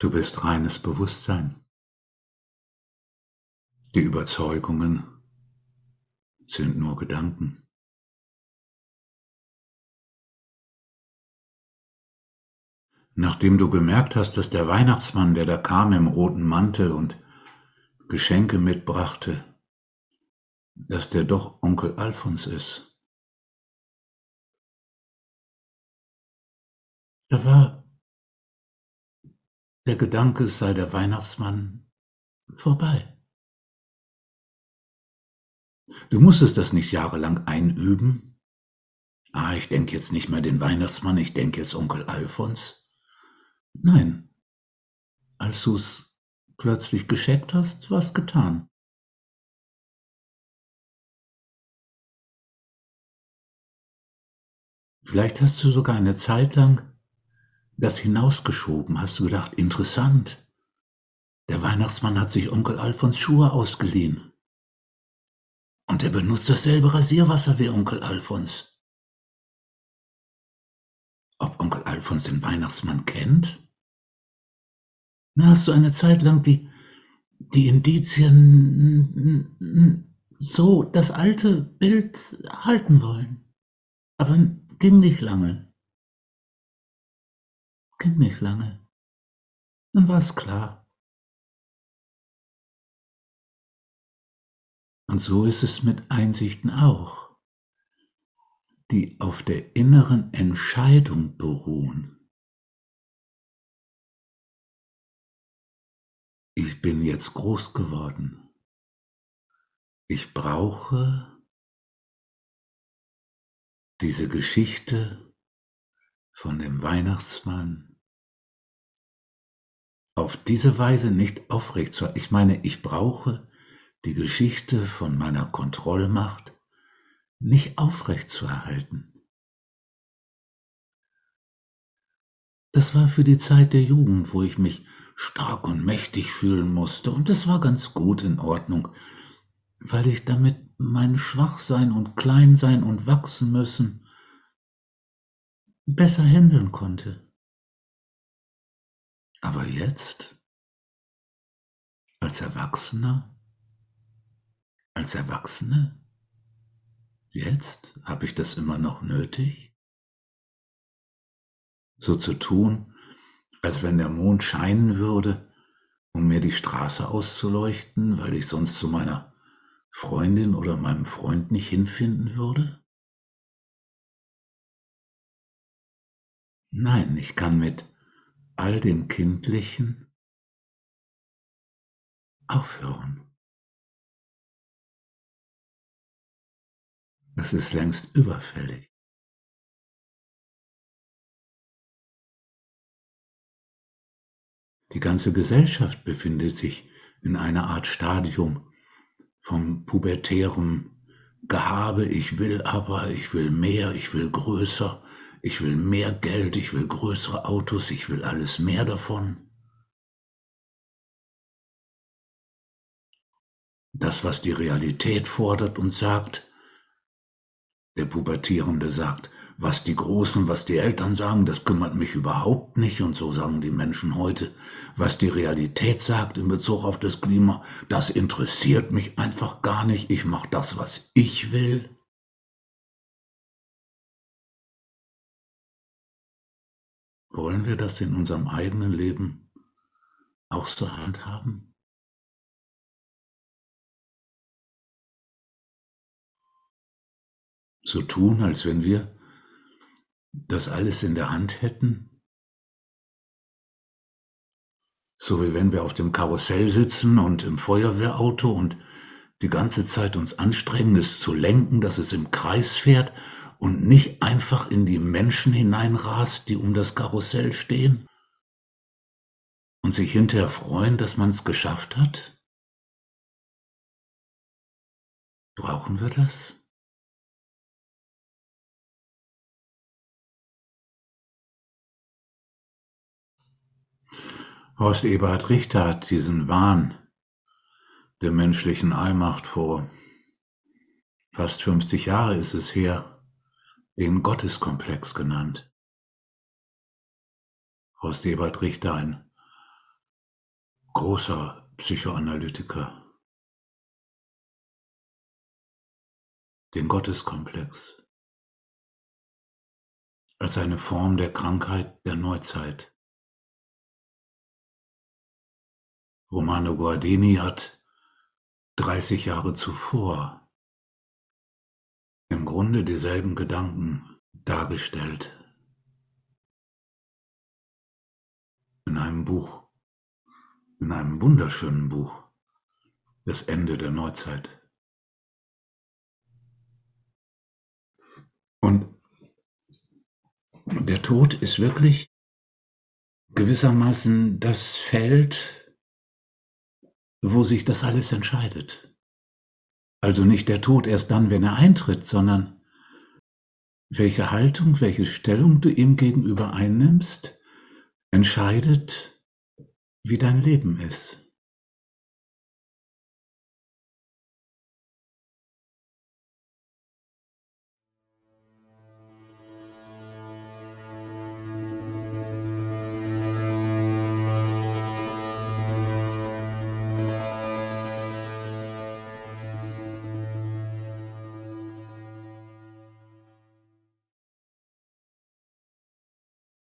Du bist reines Bewusstsein. Die Überzeugungen sind nur Gedanken. Nachdem du gemerkt hast, dass der Weihnachtsmann, der da kam im roten Mantel und Geschenke mitbrachte, dass der doch Onkel Alfons ist. Da war der Gedanke, es sei der Weihnachtsmann vorbei. Du musstest das nicht jahrelang einüben. Ah, ich denke jetzt nicht mehr den Weihnachtsmann, ich denke jetzt Onkel Alfons. Nein, als du's plötzlich gescheckt hast, war's getan. Vielleicht hast du sogar eine Zeit lang das hinausgeschoben, hast du gedacht, interessant. Der Weihnachtsmann hat sich Onkel Alfons Schuhe ausgeliehen. Und er benutzt dasselbe Rasierwasser wie Onkel Alfons. Ob Onkel Alfons den Weihnachtsmann kennt? Na, hast du eine Zeit lang die, die Indizien so das alte Bild halten wollen. Aber ging nicht lange. Ging nicht lange. Dann war es klar. Und so ist es mit Einsichten auch, die auf der inneren Entscheidung beruhen. Ich bin jetzt groß geworden. Ich brauche diese Geschichte von dem Weihnachtsmann auf diese Weise nicht aufrecht zu. Ich meine, ich brauche die Geschichte von meiner Kontrollmacht nicht aufrechtzuerhalten. Das war für die Zeit der Jugend, wo ich mich stark und mächtig fühlen musste, und das war ganz gut in Ordnung, weil ich damit mein Schwachsein und Kleinsein und wachsen müssen besser handeln konnte. Aber jetzt, als Erwachsener, als Erwachsene? Jetzt habe ich das immer noch nötig? So zu tun, als wenn der Mond scheinen würde, um mir die Straße auszuleuchten, weil ich sonst zu meiner Freundin oder meinem Freund nicht hinfinden würde? Nein, ich kann mit all dem Kindlichen aufhören. Das ist längst überfällig. Die ganze Gesellschaft befindet sich in einer Art Stadium vom pubertären Gehabe, ich will aber, ich will mehr, ich will größer, ich will mehr Geld, ich will größere Autos, ich will alles mehr davon. Das, was die Realität fordert und sagt, der Pubertierende sagt, was die Großen, was die Eltern sagen, das kümmert mich überhaupt nicht. Und so sagen die Menschen heute, was die Realität sagt in Bezug auf das Klima, das interessiert mich einfach gar nicht. Ich mache das, was ich will. Wollen wir das in unserem eigenen Leben auch zur Hand haben? so tun, als wenn wir das alles in der Hand hätten? So wie wenn wir auf dem Karussell sitzen und im Feuerwehrauto und die ganze Zeit uns anstrengen, es zu lenken, dass es im Kreis fährt und nicht einfach in die Menschen hineinrast, die um das Karussell stehen und sich hinterher freuen, dass man es geschafft hat? Brauchen wir das? Horst Eberhard Richter hat diesen Wahn der menschlichen Allmacht vor fast 50 Jahre ist es her, den Gotteskomplex genannt. Horst Eberhard Richter, ein großer Psychoanalytiker, den Gotteskomplex als eine Form der Krankheit der Neuzeit. Romano Guardini hat 30 Jahre zuvor im Grunde dieselben Gedanken dargestellt. In einem Buch, in einem wunderschönen Buch, Das Ende der Neuzeit. Und der Tod ist wirklich gewissermaßen das Feld, wo sich das alles entscheidet. Also nicht der Tod erst dann, wenn er eintritt, sondern welche Haltung, welche Stellung du ihm gegenüber einnimmst, entscheidet, wie dein Leben ist.